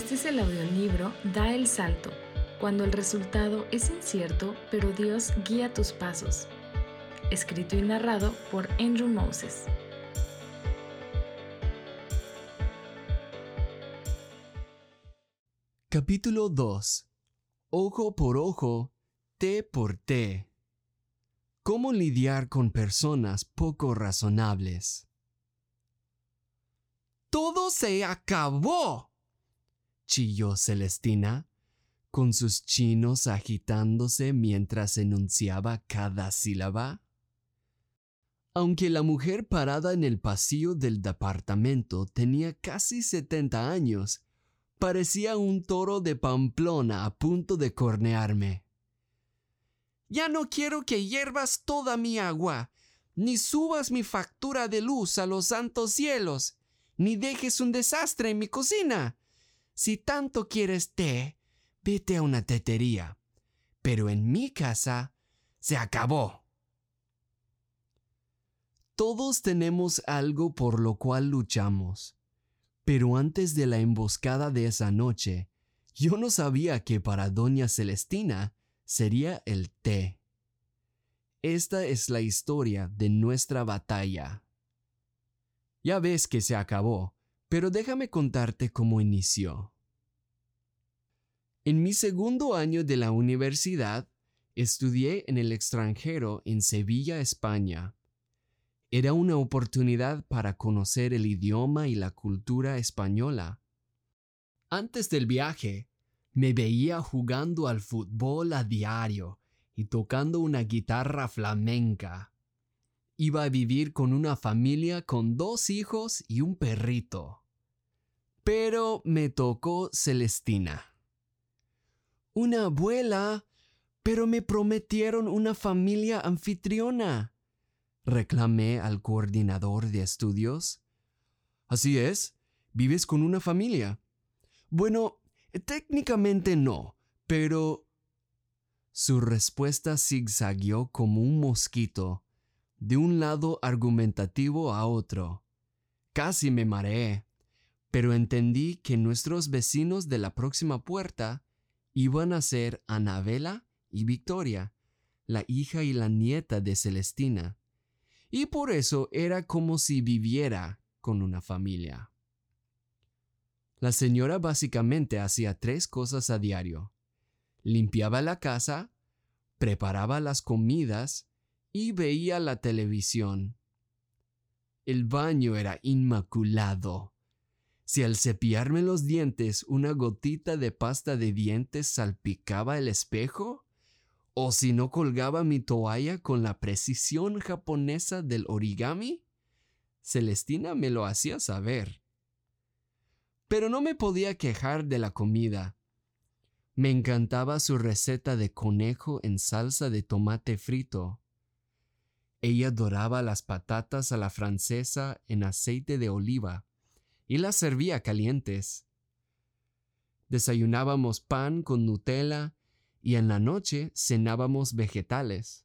Este es el audiolibro Da el Salto, cuando el resultado es incierto, pero Dios guía tus pasos. Escrito y narrado por Andrew Moses. Capítulo 2. Ojo por ojo, té por té. ¿Cómo lidiar con personas poco razonables? ¡Todo se acabó! Chilló Celestina, con sus chinos agitándose mientras enunciaba cada sílaba. Aunque la mujer parada en el pasillo del departamento tenía casi 70 años, parecía un toro de Pamplona a punto de cornearme. Ya no quiero que hiervas toda mi agua, ni subas mi factura de luz a los santos cielos, ni dejes un desastre en mi cocina. Si tanto quieres té, vete a una tetería. Pero en mi casa se acabó. Todos tenemos algo por lo cual luchamos. Pero antes de la emboscada de esa noche, yo no sabía que para doña Celestina sería el té. Esta es la historia de nuestra batalla. Ya ves que se acabó, pero déjame contarte cómo inició. En mi segundo año de la universidad, estudié en el extranjero en Sevilla, España. Era una oportunidad para conocer el idioma y la cultura española. Antes del viaje, me veía jugando al fútbol a diario y tocando una guitarra flamenca. Iba a vivir con una familia con dos hijos y un perrito. Pero me tocó Celestina una abuela, pero me prometieron una familia anfitriona. Reclamé al coordinador de estudios. Así es, vives con una familia. Bueno, técnicamente no, pero... Su respuesta zigzagueó como un mosquito, de un lado argumentativo a otro. Casi me mareé, pero entendí que nuestros vecinos de la próxima puerta iban a ser Anabela y Victoria, la hija y la nieta de Celestina, y por eso era como si viviera con una familia. La señora básicamente hacía tres cosas a diario. Limpiaba la casa, preparaba las comidas y veía la televisión. El baño era inmaculado. Si al cepillarme los dientes una gotita de pasta de dientes salpicaba el espejo, o si no colgaba mi toalla con la precisión japonesa del origami, Celestina me lo hacía saber. Pero no me podía quejar de la comida. Me encantaba su receta de conejo en salsa de tomate frito. Ella doraba las patatas a la francesa en aceite de oliva y las servía calientes. Desayunábamos pan con Nutella y en la noche cenábamos vegetales.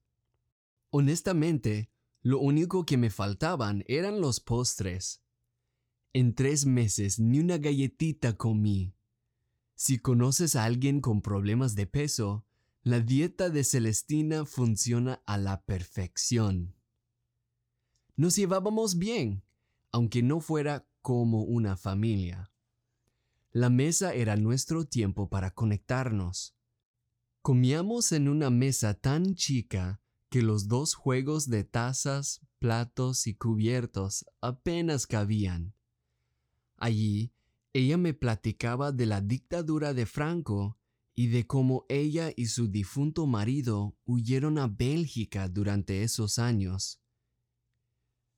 Honestamente, lo único que me faltaban eran los postres. En tres meses ni una galletita comí. Si conoces a alguien con problemas de peso, la dieta de Celestina funciona a la perfección. Nos llevábamos bien, aunque no fuera como una familia. La mesa era nuestro tiempo para conectarnos. Comíamos en una mesa tan chica que los dos juegos de tazas, platos y cubiertos apenas cabían. Allí, ella me platicaba de la dictadura de Franco y de cómo ella y su difunto marido huyeron a Bélgica durante esos años.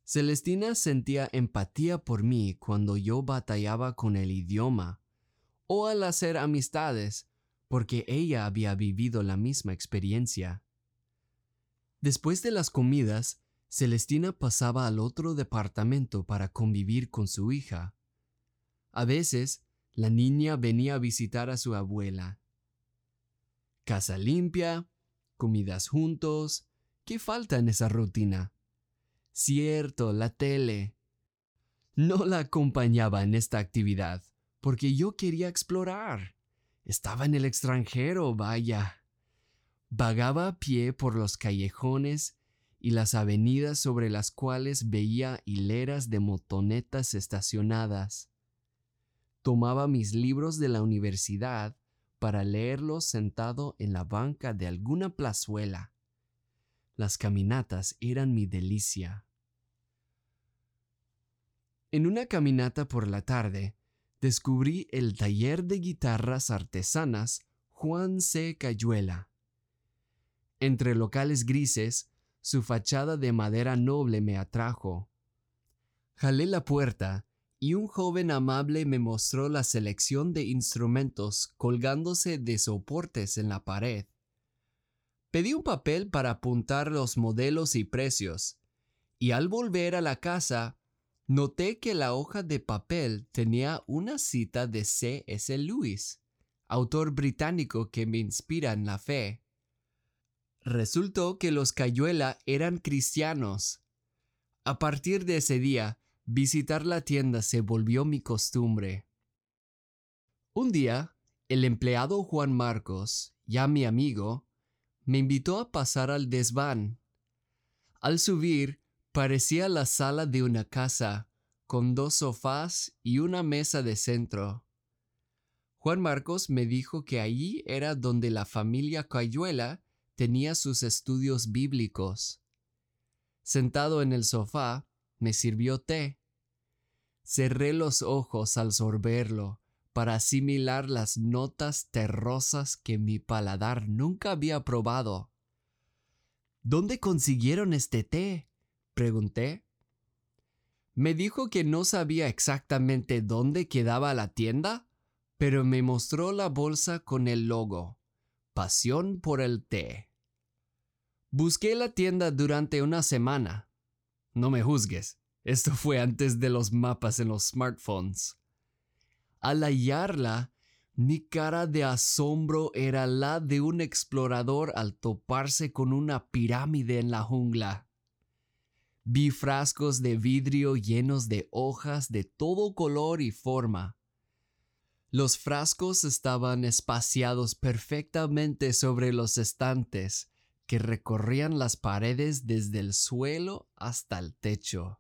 Celestina sentía empatía por mí cuando yo batallaba con el idioma o al hacer amistades porque ella había vivido la misma experiencia. Después de las comidas, Celestina pasaba al otro departamento para convivir con su hija. A veces, la niña venía a visitar a su abuela. Casa limpia, comidas juntos, ¿qué falta en esa rutina? Cierto, la tele. No la acompañaba en esta actividad, porque yo quería explorar. Estaba en el extranjero, vaya. Vagaba a pie por los callejones y las avenidas sobre las cuales veía hileras de motonetas estacionadas. Tomaba mis libros de la universidad para leerlos sentado en la banca de alguna plazuela. Las caminatas eran mi delicia. En una caminata por la tarde, descubrí el taller de guitarras artesanas Juan C. Cayuela. Entre locales grises, su fachada de madera noble me atrajo. Jalé la puerta y un joven amable me mostró la selección de instrumentos colgándose de soportes en la pared. Pedí un papel para apuntar los modelos y precios, y al volver a la casa noté que la hoja de papel tenía una cita de C. S. Lewis, autor británico que me inspira en la fe. Resultó que los Cayuela eran cristianos. A partir de ese día, visitar la tienda se volvió mi costumbre. Un día, el empleado Juan Marcos, ya mi amigo, me invitó a pasar al desván. Al subir, parecía la sala de una casa, con dos sofás y una mesa de centro. Juan Marcos me dijo que allí era donde la familia Cayuela tenía sus estudios bíblicos. Sentado en el sofá, me sirvió té. Cerré los ojos al sorberlo para asimilar las notas terrosas que mi paladar nunca había probado. ¿Dónde consiguieron este té? Pregunté. Me dijo que no sabía exactamente dónde quedaba la tienda, pero me mostró la bolsa con el logo. Pasión por el té. Busqué la tienda durante una semana. No me juzgues, esto fue antes de los mapas en los smartphones. Al hallarla, mi cara de asombro era la de un explorador al toparse con una pirámide en la jungla. Vi frascos de vidrio llenos de hojas de todo color y forma. Los frascos estaban espaciados perfectamente sobre los estantes que recorrían las paredes desde el suelo hasta el techo.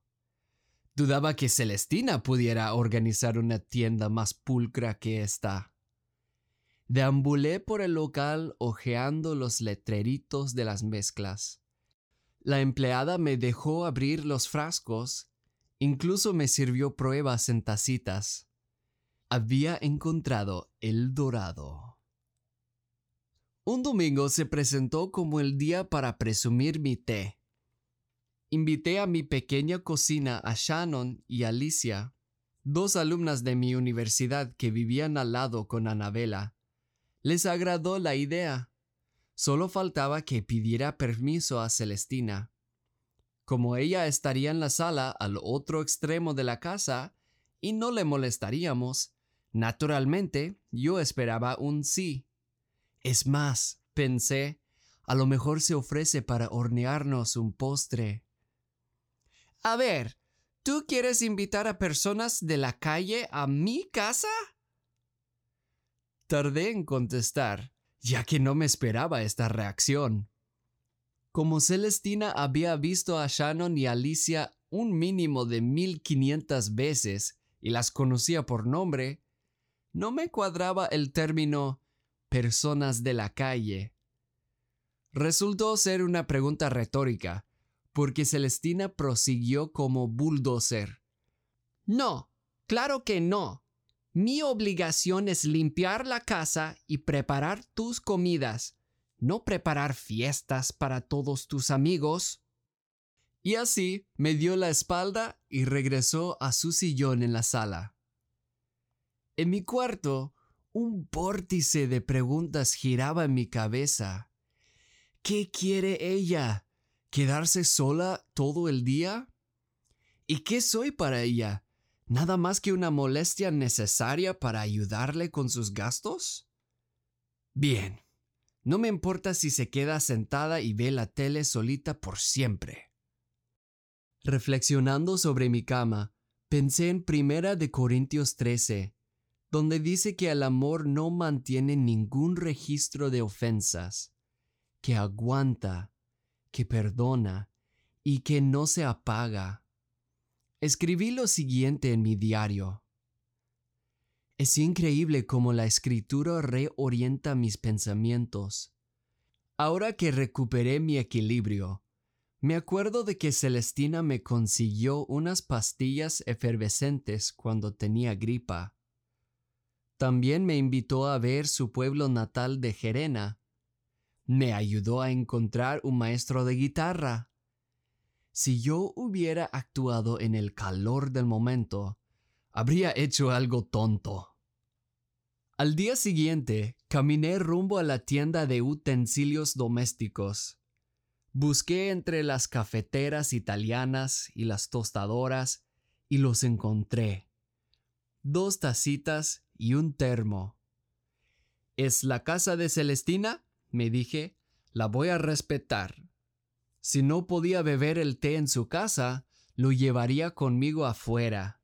Dudaba que Celestina pudiera organizar una tienda más pulcra que esta. Deambulé por el local hojeando los letreritos de las mezclas. La empleada me dejó abrir los frascos, incluso me sirvió pruebas en tacitas. Había encontrado el dorado. Un domingo se presentó como el día para presumir mi té. Invité a mi pequeña cocina a Shannon y Alicia, dos alumnas de mi universidad que vivían al lado con Anabela. Les agradó la idea. Solo faltaba que pidiera permiso a Celestina. Como ella estaría en la sala al otro extremo de la casa y no le molestaríamos, naturalmente yo esperaba un sí. Es más, pensé, a lo mejor se ofrece para hornearnos un postre. A ver, ¿tú quieres invitar a personas de la calle a mi casa? Tardé en contestar, ya que no me esperaba esta reacción. Como Celestina había visto a Shannon y Alicia un mínimo de mil quinientas veces y las conocía por nombre, no me cuadraba el término personas de la calle. Resultó ser una pregunta retórica, porque Celestina prosiguió como bulldozer. No, claro que no. Mi obligación es limpiar la casa y preparar tus comidas, no preparar fiestas para todos tus amigos. Y así me dio la espalda y regresó a su sillón en la sala. En mi cuarto, un vórtice de preguntas giraba en mi cabeza. ¿Qué quiere ella? ¿Quedarse sola todo el día? ¿Y qué soy para ella? ¿Nada más que una molestia necesaria para ayudarle con sus gastos? Bien, no me importa si se queda sentada y ve la tele solita por siempre. Reflexionando sobre mi cama, pensé en Primera de Corintios 13. donde dice que el amor no mantiene ningún registro de ofensas, que aguanta, que perdona y que no se apaga. Escribí lo siguiente en mi diario. Es increíble cómo la escritura reorienta mis pensamientos. Ahora que recuperé mi equilibrio, me acuerdo de que Celestina me consiguió unas pastillas efervescentes cuando tenía gripa. También me invitó a ver su pueblo natal de Gerena. Me ayudó a encontrar un maestro de guitarra. Si yo hubiera actuado en el calor del momento, habría hecho algo tonto. Al día siguiente, caminé rumbo a la tienda de utensilios domésticos. Busqué entre las cafeteras italianas y las tostadoras y los encontré. Dos tacitas y un termo. ¿Es la casa de Celestina? me dije. La voy a respetar. Si no podía beber el té en su casa, lo llevaría conmigo afuera.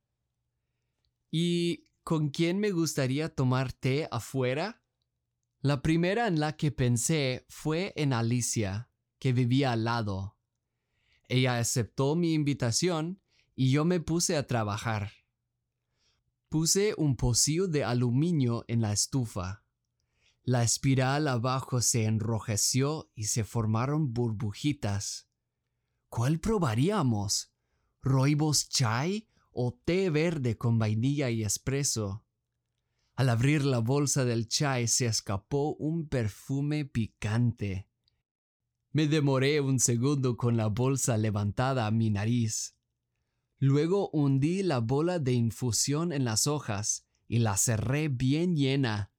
¿Y con quién me gustaría tomar té afuera? La primera en la que pensé fue en Alicia que vivía al lado. Ella aceptó mi invitación y yo me puse a trabajar. Puse un pocillo de aluminio en la estufa. La espiral abajo se enrojeció y se formaron burbujitas. ¿Cuál probaríamos? ¿Roibos chai o té verde con vainilla y espresso? Al abrir la bolsa del chai se escapó un perfume picante. Me demoré un segundo con la bolsa levantada a mi nariz. Luego hundí la bola de infusión en las hojas y la cerré bien llena.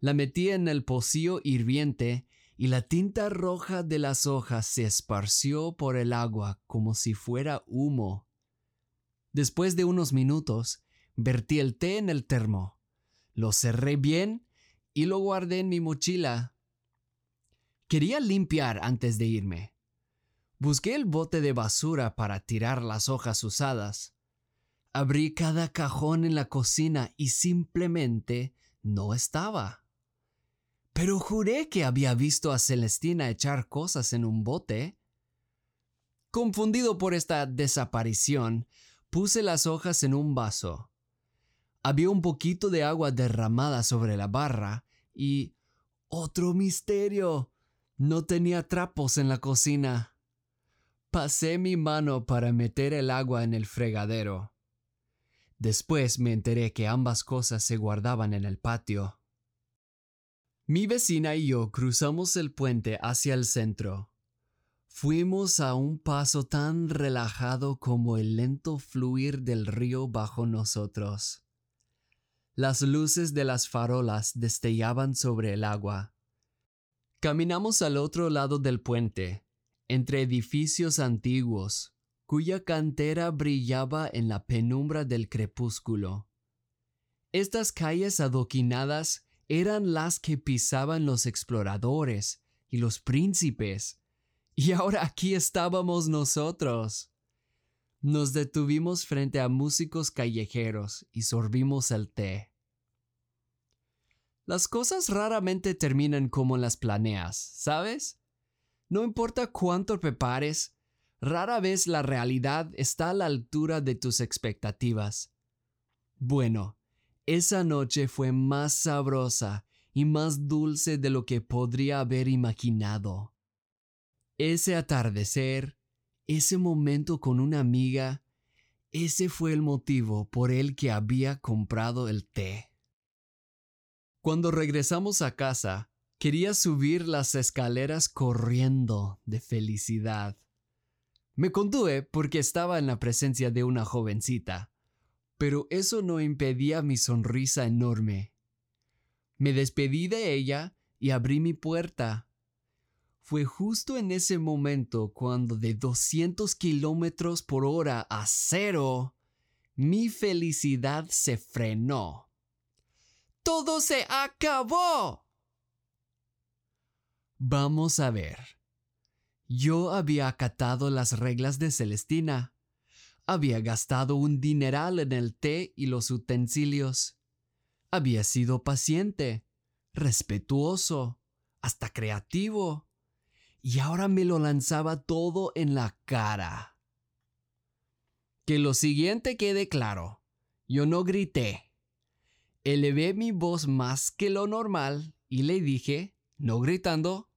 La metí en el pocillo hirviente y la tinta roja de las hojas se esparció por el agua como si fuera humo. Después de unos minutos, vertí el té en el termo, lo cerré bien y lo guardé en mi mochila Quería limpiar antes de irme. Busqué el bote de basura para tirar las hojas usadas. Abrí cada cajón en la cocina y simplemente no estaba. Pero juré que había visto a Celestina echar cosas en un bote. Confundido por esta desaparición, puse las hojas en un vaso. Había un poquito de agua derramada sobre la barra y... ¡Otro misterio! No tenía trapos en la cocina. Pasé mi mano para meter el agua en el fregadero. Después me enteré que ambas cosas se guardaban en el patio. Mi vecina y yo cruzamos el puente hacia el centro. Fuimos a un paso tan relajado como el lento fluir del río bajo nosotros. Las luces de las farolas destellaban sobre el agua Caminamos al otro lado del puente, entre edificios antiguos, cuya cantera brillaba en la penumbra del crepúsculo. Estas calles adoquinadas eran las que pisaban los exploradores y los príncipes, y ahora aquí estábamos nosotros. Nos detuvimos frente a músicos callejeros y sorbimos el té. Las cosas raramente terminan como las planeas, ¿sabes? No importa cuánto prepares, rara vez la realidad está a la altura de tus expectativas. Bueno, esa noche fue más sabrosa y más dulce de lo que podría haber imaginado. Ese atardecer, ese momento con una amiga, ese fue el motivo por el que había comprado el té. Cuando regresamos a casa, quería subir las escaleras corriendo de felicidad. Me contuve porque estaba en la presencia de una jovencita, pero eso no impedía mi sonrisa enorme. Me despedí de ella y abrí mi puerta. Fue justo en ese momento cuando de 200 kilómetros por hora a cero, mi felicidad se frenó todo se acabó. Vamos a ver. Yo había acatado las reglas de Celestina. Había gastado un dineral en el té y los utensilios. Había sido paciente, respetuoso, hasta creativo, y ahora me lo lanzaba todo en la cara. Que lo siguiente quede claro, yo no grité. Elevé mi voz más que lo normal y le dije, no gritando,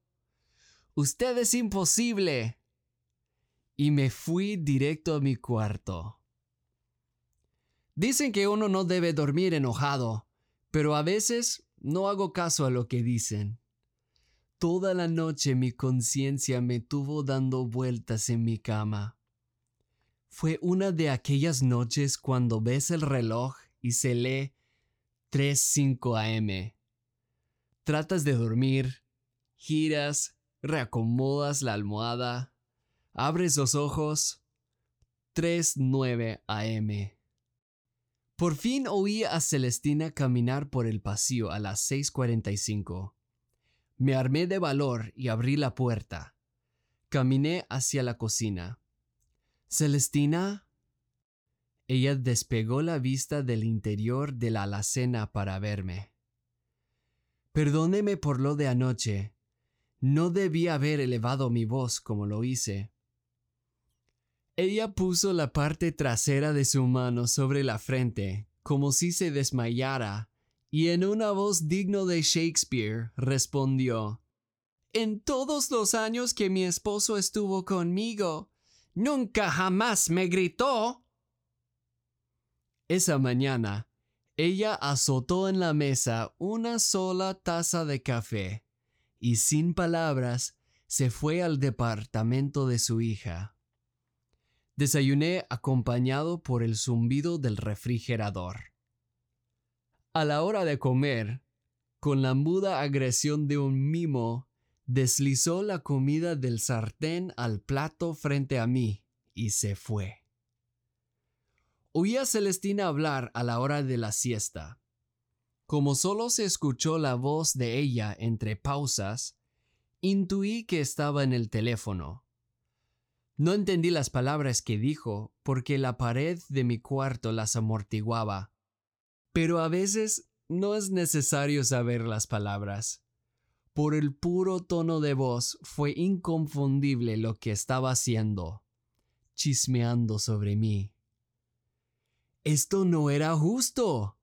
Usted es imposible. Y me fui directo a mi cuarto. Dicen que uno no debe dormir enojado, pero a veces no hago caso a lo que dicen. Toda la noche mi conciencia me tuvo dando vueltas en mi cama. Fue una de aquellas noches cuando ves el reloj y se lee 3.5 am. Tratas de dormir, giras, reacomodas la almohada, abres los ojos. 3.9 am. Por fin oí a Celestina caminar por el pasillo a las 6:45. Me armé de valor y abrí la puerta. Caminé hacia la cocina. Celestina. Ella despegó la vista del interior de la alacena para verme. Perdóneme por lo de anoche. No debí haber elevado mi voz como lo hice. Ella puso la parte trasera de su mano sobre la frente, como si se desmayara, y en una voz digno de Shakespeare respondió En todos los años que mi esposo estuvo conmigo, nunca jamás me gritó. Esa mañana, ella azotó en la mesa una sola taza de café, y sin palabras se fue al departamento de su hija. Desayuné acompañado por el zumbido del refrigerador. A la hora de comer, con la muda agresión de un mimo, deslizó la comida del sartén al plato frente a mí y se fue. Oí a Celestina hablar a la hora de la siesta. Como solo se escuchó la voz de ella entre pausas, intuí que estaba en el teléfono. No entendí las palabras que dijo porque la pared de mi cuarto las amortiguaba. Pero a veces no es necesario saber las palabras. Por el puro tono de voz fue inconfundible lo que estaba haciendo, chismeando sobre mí. Esto no era justo.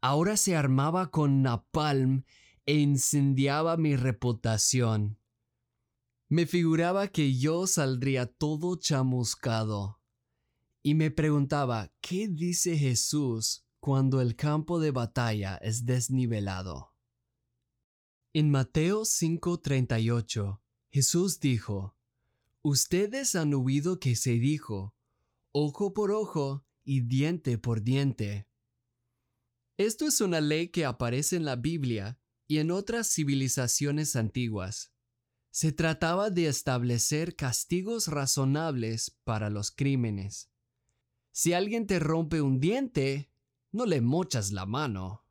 Ahora se armaba con napalm e incendiaba mi reputación. Me figuraba que yo saldría todo chamuscado. Y me preguntaba, ¿qué dice Jesús cuando el campo de batalla es desnivelado? En Mateo 5:38, Jesús dijo, Ustedes han oído que se dijo, ojo por ojo y diente por diente. Esto es una ley que aparece en la Biblia y en otras civilizaciones antiguas. Se trataba de establecer castigos razonables para los crímenes. Si alguien te rompe un diente, no le mochas la mano.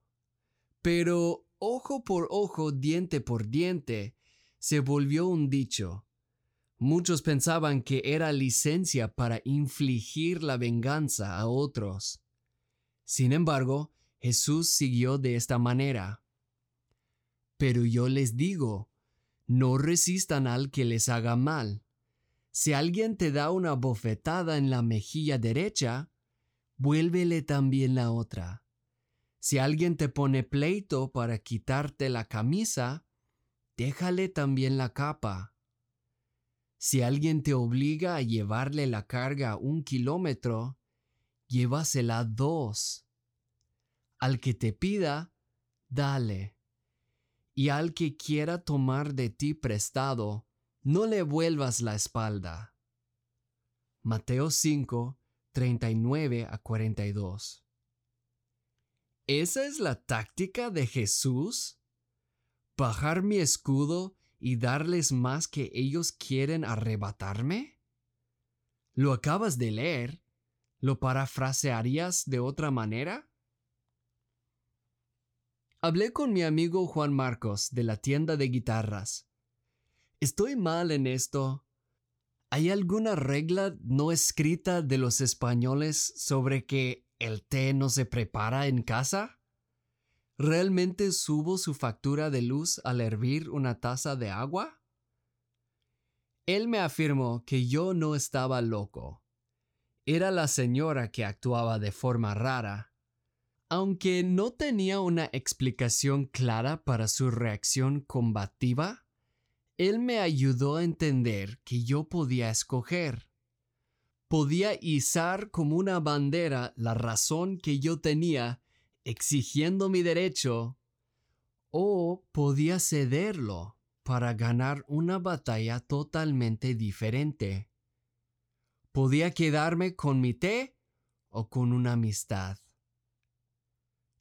Pero ojo por ojo, diente por diente, se volvió un dicho. Muchos pensaban que era licencia para infligir la venganza a otros. Sin embargo, Jesús siguió de esta manera. Pero yo les digo, no resistan al que les haga mal. Si alguien te da una bofetada en la mejilla derecha, vuélvele también la otra. Si alguien te pone pleito para quitarte la camisa, déjale también la capa. Si alguien te obliga a llevarle la carga un kilómetro, llévasela dos. Al que te pida, dale y al que quiera tomar de ti prestado, no le vuelvas la espalda. Mateo 5, 39 a 42. ¿Esa es la táctica de Jesús? ¿Bajar mi escudo y darles más que ellos quieren arrebatarme? ¿Lo acabas de leer? ¿Lo parafrasearías de otra manera? Hablé con mi amigo Juan Marcos de la tienda de guitarras. Estoy mal en esto. ¿Hay alguna regla no escrita de los españoles sobre que el té no se prepara en casa? ¿Realmente subo su factura de luz al hervir una taza de agua? Él me afirmó que yo no estaba loco. Era la señora que actuaba de forma rara. Aunque no tenía una explicación clara para su reacción combativa, él me ayudó a entender que yo podía escoger. Podía izar como una bandera la razón que yo tenía exigiendo mi derecho, o podía cederlo para ganar una batalla totalmente diferente. Podía quedarme con mi té o con una amistad.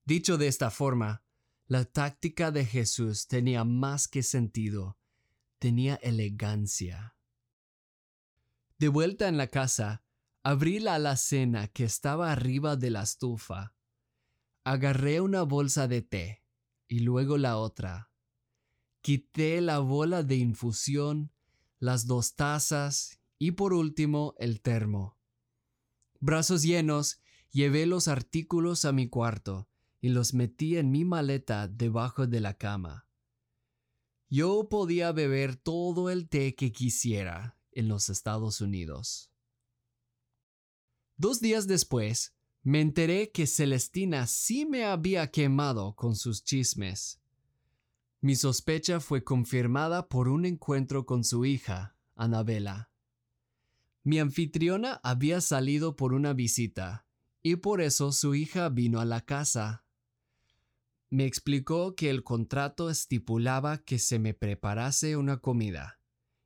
Dicho de esta forma, la táctica de Jesús tenía más que sentido tenía elegancia. De vuelta en la casa, abrí la alacena que estaba arriba de la estufa. Agarré una bolsa de té y luego la otra. Quité la bola de infusión, las dos tazas y por último el termo. Brazos llenos, llevé los artículos a mi cuarto y los metí en mi maleta debajo de la cama. Yo podía beber todo el té que quisiera en los Estados Unidos. Dos días después, me enteré que Celestina sí me había quemado con sus chismes. Mi sospecha fue confirmada por un encuentro con su hija, Anabela. Mi anfitriona había salido por una visita, y por eso su hija vino a la casa me explicó que el contrato estipulaba que se me preparase una comida,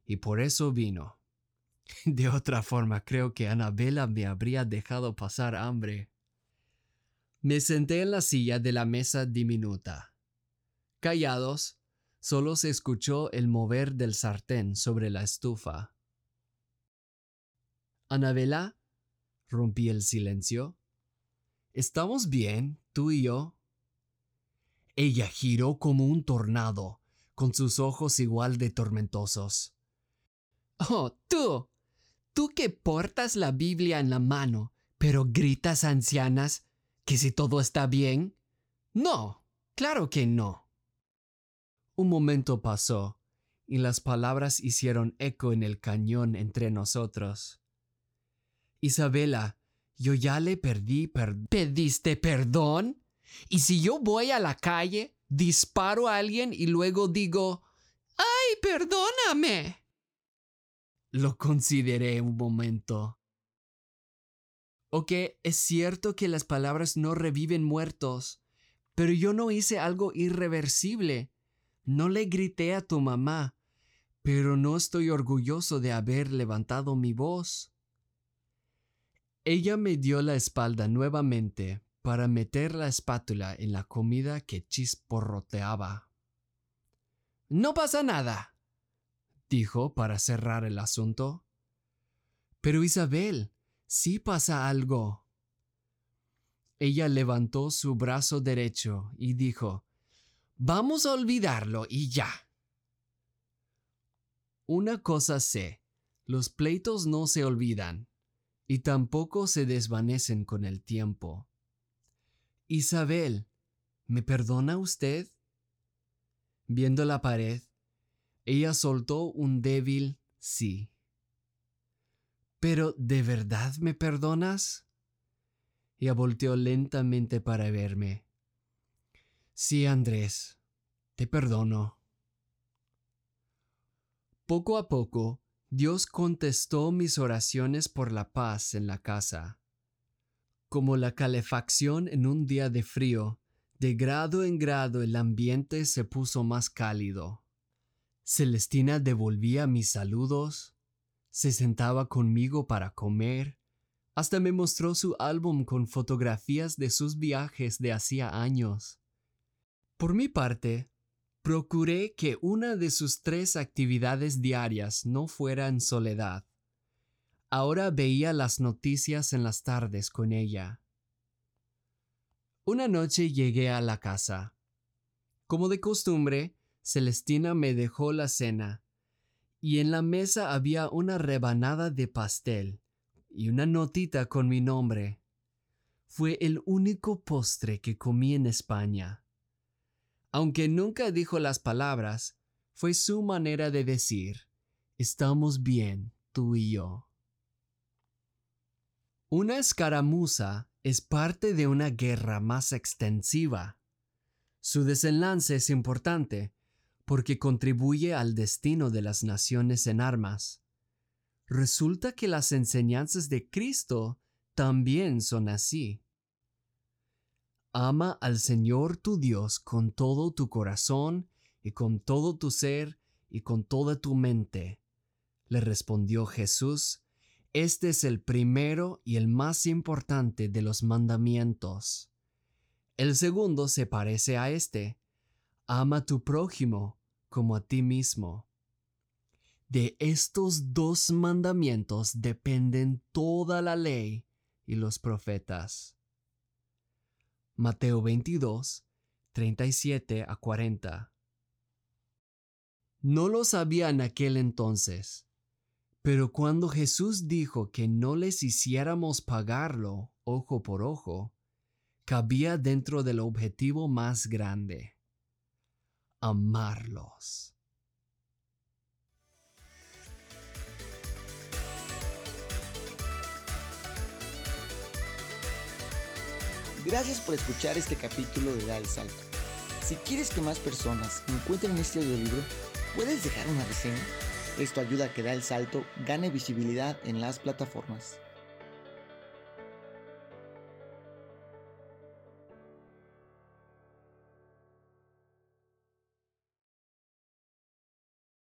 y por eso vino. De otra forma, creo que Anabela me habría dejado pasar hambre. Me senté en la silla de la mesa diminuta. Callados, solo se escuchó el mover del sartén sobre la estufa. Anabela, rompí el silencio. ¿Estamos bien, tú y yo? Ella giró como un tornado, con sus ojos igual de tormentosos. Oh, tú, tú que portas la Biblia en la mano, pero gritas ancianas que si todo está bien. No, claro que no. Un momento pasó, y las palabras hicieron eco en el cañón entre nosotros. Isabela, yo ya le perdí. ¿Pediste perdón? Y si yo voy a la calle, disparo a alguien y luego digo, ¡ay, perdóname! Lo consideré un momento. Ok, es cierto que las palabras no reviven muertos, pero yo no hice algo irreversible. No le grité a tu mamá, pero no estoy orgulloso de haber levantado mi voz. Ella me dio la espalda nuevamente, para meter la espátula en la comida que chisporroteaba. No pasa nada, dijo para cerrar el asunto. Pero Isabel, sí pasa algo. Ella levantó su brazo derecho y dijo, Vamos a olvidarlo y ya. Una cosa sé, los pleitos no se olvidan, y tampoco se desvanecen con el tiempo. Isabel, ¿me perdona usted? Viendo la pared, ella soltó un débil sí. Pero ¿de verdad me perdonas? Ella volteó lentamente para verme. Sí, Andrés, te perdono. Poco a poco, Dios contestó mis oraciones por la paz en la casa. Como la calefacción en un día de frío, de grado en grado el ambiente se puso más cálido. Celestina devolvía mis saludos, se sentaba conmigo para comer, hasta me mostró su álbum con fotografías de sus viajes de hacía años. Por mi parte, procuré que una de sus tres actividades diarias no fuera en soledad. Ahora veía las noticias en las tardes con ella. Una noche llegué a la casa. Como de costumbre, Celestina me dejó la cena, y en la mesa había una rebanada de pastel y una notita con mi nombre. Fue el único postre que comí en España. Aunque nunca dijo las palabras, fue su manera de decir, estamos bien, tú y yo. Una escaramuza es parte de una guerra más extensiva. Su desenlace es importante porque contribuye al destino de las naciones en armas. Resulta que las enseñanzas de Cristo también son así. Ama al Señor tu Dios con todo tu corazón y con todo tu ser y con toda tu mente. Le respondió Jesús, este es el primero y el más importante de los mandamientos. El segundo se parece a este. Ama a tu prójimo como a ti mismo. De estos dos mandamientos dependen toda la ley y los profetas. Mateo 22, 37 a 40. No lo sabía en aquel entonces, pero cuando Jesús dijo que no les hiciéramos pagarlo ojo por ojo, cabía dentro del objetivo más grande, amarlos. Gracias por escuchar este capítulo de Da el Salto. Si quieres que más personas encuentren este audiolibro, ¿puedes dejar una reseña? Esto ayuda a que Da el Salto gane visibilidad en las plataformas.